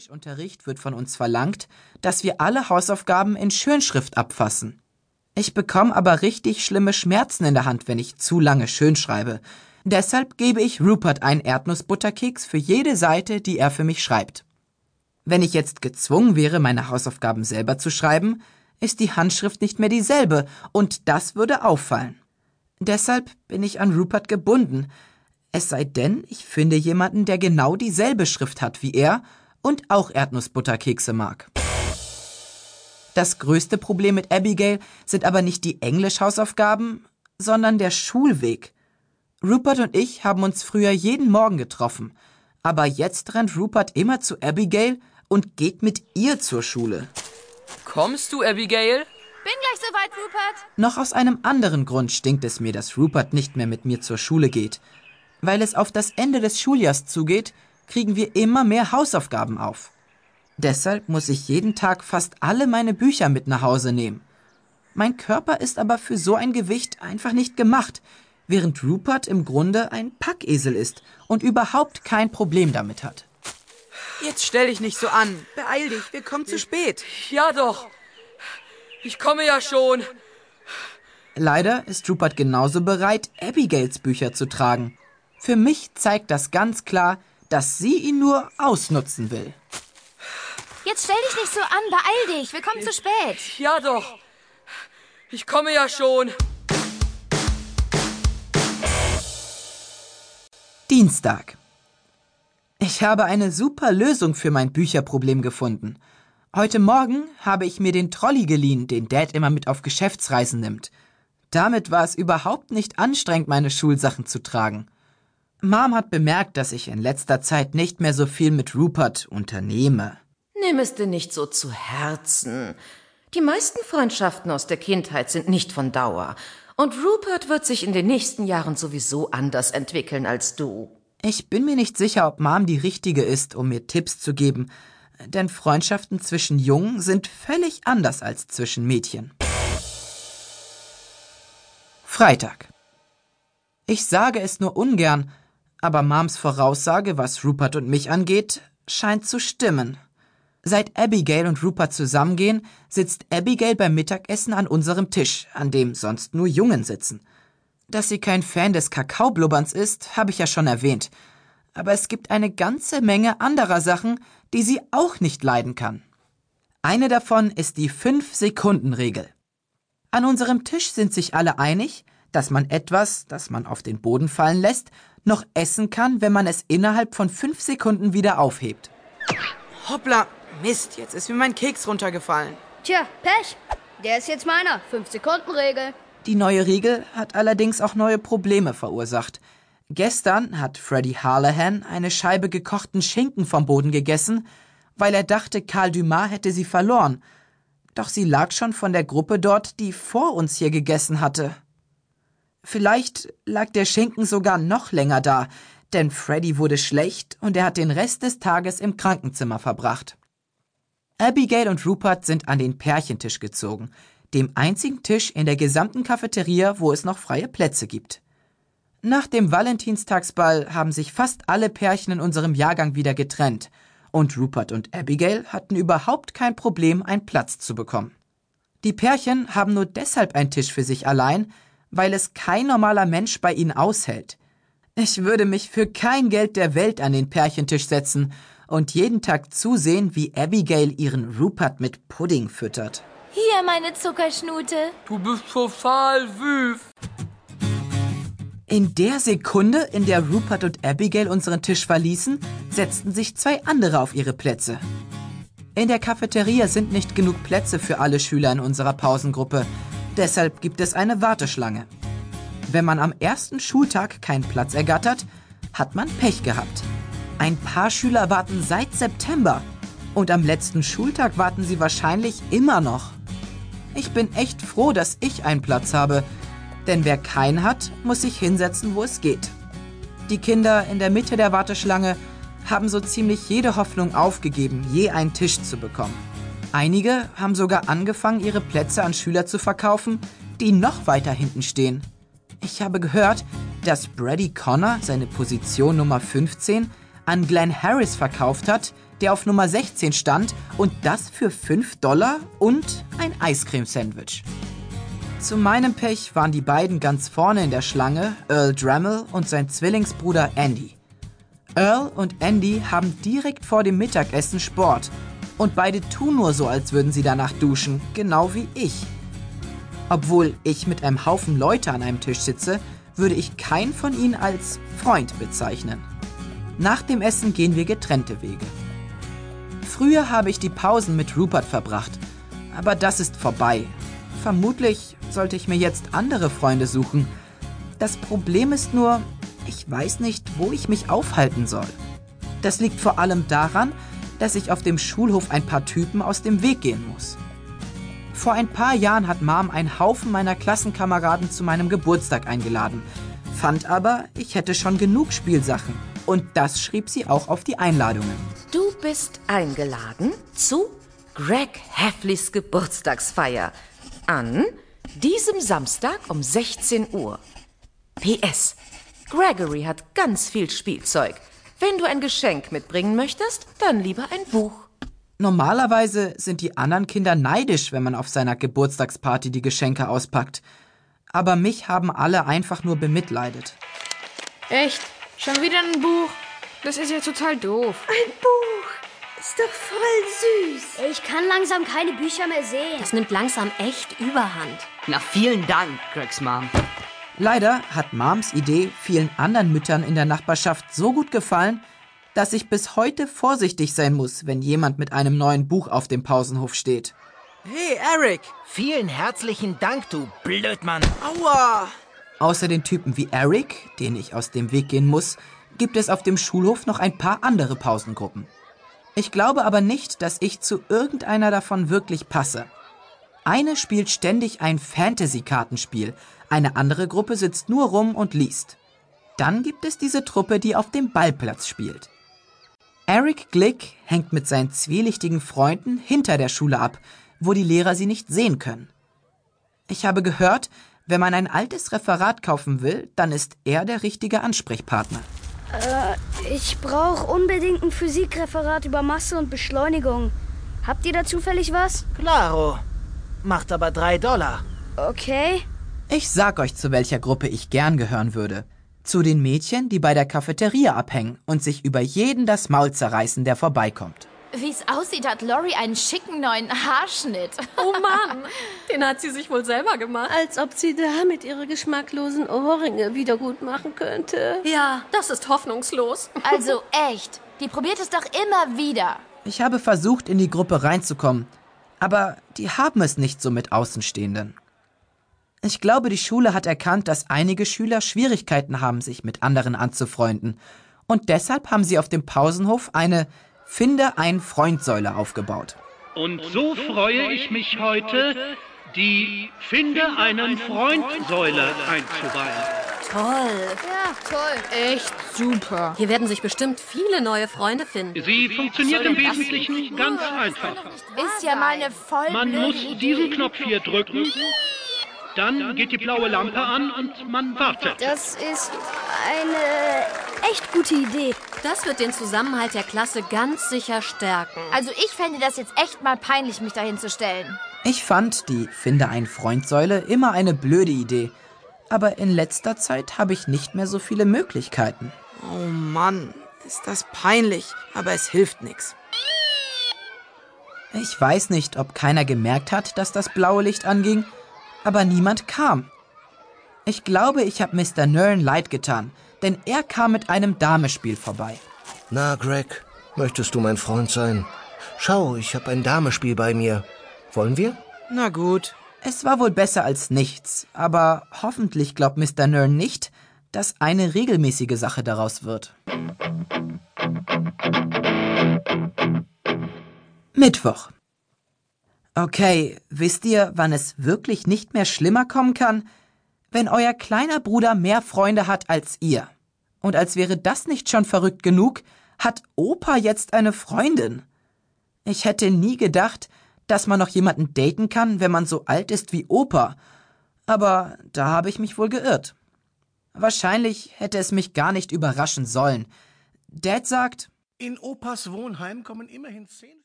Englischunterricht wird von uns verlangt, dass wir alle Hausaufgaben in Schönschrift abfassen. Ich bekomme aber richtig schlimme Schmerzen in der Hand, wenn ich zu lange schön schreibe. Deshalb gebe ich Rupert einen Erdnussbutterkeks für jede Seite, die er für mich schreibt. Wenn ich jetzt gezwungen wäre, meine Hausaufgaben selber zu schreiben, ist die Handschrift nicht mehr dieselbe, und das würde auffallen. Deshalb bin ich an Rupert gebunden, es sei denn, ich finde jemanden, der genau dieselbe Schrift hat wie er und auch Erdnussbutterkekse mag. Das größte Problem mit Abigail sind aber nicht die Englischhausaufgaben, sondern der Schulweg. Rupert und ich haben uns früher jeden Morgen getroffen, aber jetzt rennt Rupert immer zu Abigail und geht mit ihr zur Schule. Kommst du, Abigail? Bin gleich soweit, Rupert. Noch aus einem anderen Grund stinkt es mir, dass Rupert nicht mehr mit mir zur Schule geht. Weil es auf das Ende des Schuljahrs zugeht, kriegen wir immer mehr Hausaufgaben auf. Deshalb muss ich jeden Tag fast alle meine Bücher mit nach Hause nehmen. Mein Körper ist aber für so ein Gewicht einfach nicht gemacht, während Rupert im Grunde ein Packesel ist und überhaupt kein Problem damit hat. Jetzt stell dich nicht so an. Beeil dich, wir kommen zu spät. Ja doch. Ich komme ja schon. Leider ist Rupert genauso bereit, Abigails Bücher zu tragen. Für mich zeigt das ganz klar, dass sie ihn nur ausnutzen will. Jetzt stell dich nicht so an, beeil dich, wir kommen zu spät. Ja doch. Ich komme ja schon. Dienstag. Ich habe eine super Lösung für mein Bücherproblem gefunden. Heute Morgen habe ich mir den Trolley geliehen, den Dad immer mit auf Geschäftsreisen nimmt. Damit war es überhaupt nicht anstrengend, meine Schulsachen zu tragen. Mom hat bemerkt, dass ich in letzter Zeit nicht mehr so viel mit Rupert unternehme. Nimm es dir nicht so zu Herzen. Die meisten Freundschaften aus der Kindheit sind nicht von Dauer. Und Rupert wird sich in den nächsten Jahren sowieso anders entwickeln als du. Ich bin mir nicht sicher, ob Mom die richtige ist, um mir Tipps zu geben, denn Freundschaften zwischen Jungen sind völlig anders als zwischen Mädchen. Freitag. Ich sage es nur ungern, aber Moms Voraussage, was Rupert und mich angeht, scheint zu stimmen. Seit Abigail und Rupert zusammengehen, sitzt Abigail beim Mittagessen an unserem Tisch, an dem sonst nur Jungen sitzen. Dass sie kein Fan des Kakaoblubberns ist, habe ich ja schon erwähnt. Aber es gibt eine ganze Menge anderer Sachen, die sie auch nicht leiden kann. Eine davon ist die Fünf-Sekunden-Regel. An unserem Tisch sind sich alle einig, dass man etwas, das man auf den Boden fallen lässt, noch essen kann, wenn man es innerhalb von fünf Sekunden wieder aufhebt. Hoppla, Mist, jetzt ist mir mein Keks runtergefallen. Tja, Pech. Der ist jetzt meiner. Fünf-Sekunden-Regel. Die neue Regel hat allerdings auch neue Probleme verursacht. Gestern hat Freddy Harlehan eine Scheibe gekochten Schinken vom Boden gegessen, weil er dachte, Karl Dumas hätte sie verloren. Doch sie lag schon von der Gruppe dort, die vor uns hier gegessen hatte. Vielleicht lag der Schinken sogar noch länger da, denn Freddy wurde schlecht und er hat den Rest des Tages im Krankenzimmer verbracht. Abigail und Rupert sind an den Pärchentisch gezogen, dem einzigen Tisch in der gesamten Cafeteria, wo es noch freie Plätze gibt. Nach dem Valentinstagsball haben sich fast alle Pärchen in unserem Jahrgang wieder getrennt, und Rupert und Abigail hatten überhaupt kein Problem, einen Platz zu bekommen. Die Pärchen haben nur deshalb einen Tisch für sich allein, weil es kein normaler Mensch bei ihnen aushält. Ich würde mich für kein Geld der Welt an den Pärchentisch setzen und jeden Tag zusehen, wie Abigail ihren Rupert mit Pudding füttert. Hier, meine Zuckerschnute. Du bist total süß. In der Sekunde, in der Rupert und Abigail unseren Tisch verließen, setzten sich zwei andere auf ihre Plätze. In der Cafeteria sind nicht genug Plätze für alle Schüler in unserer Pausengruppe, Deshalb gibt es eine Warteschlange. Wenn man am ersten Schultag keinen Platz ergattert, hat man Pech gehabt. Ein paar Schüler warten seit September und am letzten Schultag warten sie wahrscheinlich immer noch. Ich bin echt froh, dass ich einen Platz habe, denn wer keinen hat, muss sich hinsetzen, wo es geht. Die Kinder in der Mitte der Warteschlange haben so ziemlich jede Hoffnung aufgegeben, je einen Tisch zu bekommen. Einige haben sogar angefangen, ihre Plätze an Schüler zu verkaufen, die noch weiter hinten stehen. Ich habe gehört, dass Brady Connor seine Position Nummer 15 an Glenn Harris verkauft hat, der auf Nummer 16 stand und das für 5 Dollar und ein Eiscreme-Sandwich. Zu meinem Pech waren die beiden ganz vorne in der Schlange, Earl Dremel und sein Zwillingsbruder Andy. Earl und Andy haben direkt vor dem Mittagessen Sport und beide tun nur so, als würden sie danach duschen, genau wie ich. Obwohl ich mit einem Haufen Leute an einem Tisch sitze, würde ich keinen von ihnen als Freund bezeichnen. Nach dem Essen gehen wir getrennte Wege. Früher habe ich die Pausen mit Rupert verbracht, aber das ist vorbei. Vermutlich sollte ich mir jetzt andere Freunde suchen. Das Problem ist nur, ich weiß nicht, wo ich mich aufhalten soll. Das liegt vor allem daran, dass ich auf dem Schulhof ein paar Typen aus dem Weg gehen muss. Vor ein paar Jahren hat Mom einen Haufen meiner Klassenkameraden zu meinem Geburtstag eingeladen, fand aber, ich hätte schon genug Spielsachen. Und das schrieb sie auch auf die Einladungen. Du bist eingeladen zu Greg Heffleys Geburtstagsfeier an diesem Samstag um 16 Uhr. PS. Gregory hat ganz viel Spielzeug. Wenn du ein Geschenk mitbringen möchtest, dann lieber ein Buch. Normalerweise sind die anderen Kinder neidisch, wenn man auf seiner Geburtstagsparty die Geschenke auspackt. Aber mich haben alle einfach nur bemitleidet. Echt? Schon wieder ein Buch? Das ist ja total doof. Ein Buch. Ist doch voll süß. Ich kann langsam keine Bücher mehr sehen. Das nimmt langsam echt Überhand. Na, vielen Dank, Gregs Mom. Leider hat Moms Idee vielen anderen Müttern in der Nachbarschaft so gut gefallen, dass ich bis heute vorsichtig sein muss, wenn jemand mit einem neuen Buch auf dem Pausenhof steht. Hey, Eric. Vielen herzlichen Dank, du Blödmann. Aua. Außer den Typen wie Eric, den ich aus dem Weg gehen muss, gibt es auf dem Schulhof noch ein paar andere Pausengruppen. Ich glaube aber nicht, dass ich zu irgendeiner davon wirklich passe. Eine spielt ständig ein Fantasy-Kartenspiel, eine andere Gruppe sitzt nur rum und liest. Dann gibt es diese Truppe, die auf dem Ballplatz spielt. Eric Glick hängt mit seinen zwielichtigen Freunden hinter der Schule ab, wo die Lehrer sie nicht sehen können. Ich habe gehört, wenn man ein altes Referat kaufen will, dann ist er der richtige Ansprechpartner. Äh, ich brauche unbedingt ein Physikreferat über Masse und Beschleunigung. Habt ihr da zufällig was? Klaro. Macht aber drei Dollar. Okay. Ich sag euch, zu welcher Gruppe ich gern gehören würde. Zu den Mädchen, die bei der Cafeteria abhängen und sich über jeden das Maul zerreißen, der vorbeikommt. Wie es aussieht, hat Lori einen schicken neuen Haarschnitt. Oh Mann, den hat sie sich wohl selber gemacht. Als ob sie damit ihre geschmacklosen Ohrringe wieder gut machen könnte. Ja, das ist hoffnungslos. Also echt, die probiert es doch immer wieder. Ich habe versucht, in die Gruppe reinzukommen, aber die haben es nicht so mit Außenstehenden. Ich glaube, die Schule hat erkannt, dass einige Schüler Schwierigkeiten haben, sich mit anderen anzufreunden. Und deshalb haben sie auf dem Pausenhof eine Finde ein Freund-Säule aufgebaut. Und so freue ich mich heute, die Finde einen Freund-Säule einzuweihen. Toll. Ja, toll. Echt super. Hier werden sich bestimmt viele neue Freunde finden. Sie funktioniert im Wesentlichen ganz einfach. Ist ja mal eine voll Man blöde muss Idee. diesen Knopf hier drücken, dann geht die blaue Lampe an und man wartet. Das ist eine echt gute Idee. Das wird den Zusammenhalt der Klasse ganz sicher stärken. Also ich fände das jetzt echt mal peinlich, mich dahin zu stellen. Ich fand die Finde ein Freund-Säule immer eine blöde Idee. Aber in letzter Zeit habe ich nicht mehr so viele Möglichkeiten. Oh Mann, ist das peinlich, aber es hilft nichts. Ich weiß nicht, ob keiner gemerkt hat, dass das blaue Licht anging, aber niemand kam. Ich glaube, ich habe Mr. Nern leid getan, denn er kam mit einem Damespiel vorbei. Na, Greg, möchtest du mein Freund sein? Schau, ich habe ein Damespiel bei mir. Wollen wir? Na gut. Es war wohl besser als nichts, aber hoffentlich glaubt Mr. Nern nicht, dass eine regelmäßige Sache daraus wird. Mittwoch. Okay, wisst ihr, wann es wirklich nicht mehr schlimmer kommen kann? Wenn euer kleiner Bruder mehr Freunde hat als ihr. Und als wäre das nicht schon verrückt genug, hat Opa jetzt eine Freundin. Ich hätte nie gedacht, dass man noch jemanden daten kann, wenn man so alt ist wie Opa. Aber da habe ich mich wohl geirrt. Wahrscheinlich hätte es mich gar nicht überraschen sollen. Dad sagt, In Opas Wohnheim kommen immerhin zehn